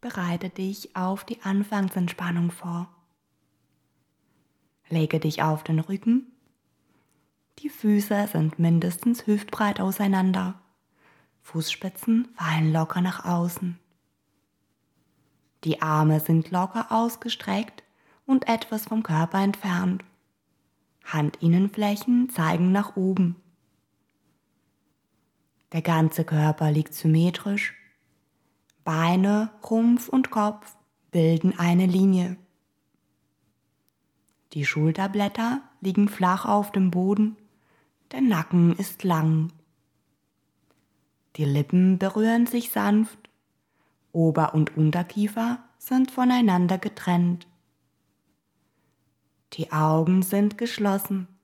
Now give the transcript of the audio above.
bereite dich auf die Anfangsentspannung vor. Lege dich auf den Rücken. Die Füße sind mindestens hüftbreit auseinander. Fußspitzen fallen locker nach außen. Die Arme sind locker ausgestreckt und etwas vom Körper entfernt. Handinnenflächen zeigen nach oben. Der ganze Körper liegt symmetrisch. Beine, Rumpf und Kopf bilden eine Linie. Die Schulterblätter liegen flach auf dem Boden, der Nacken ist lang. Die Lippen berühren sich sanft, Ober- und Unterkiefer sind voneinander getrennt. Die Augen sind geschlossen.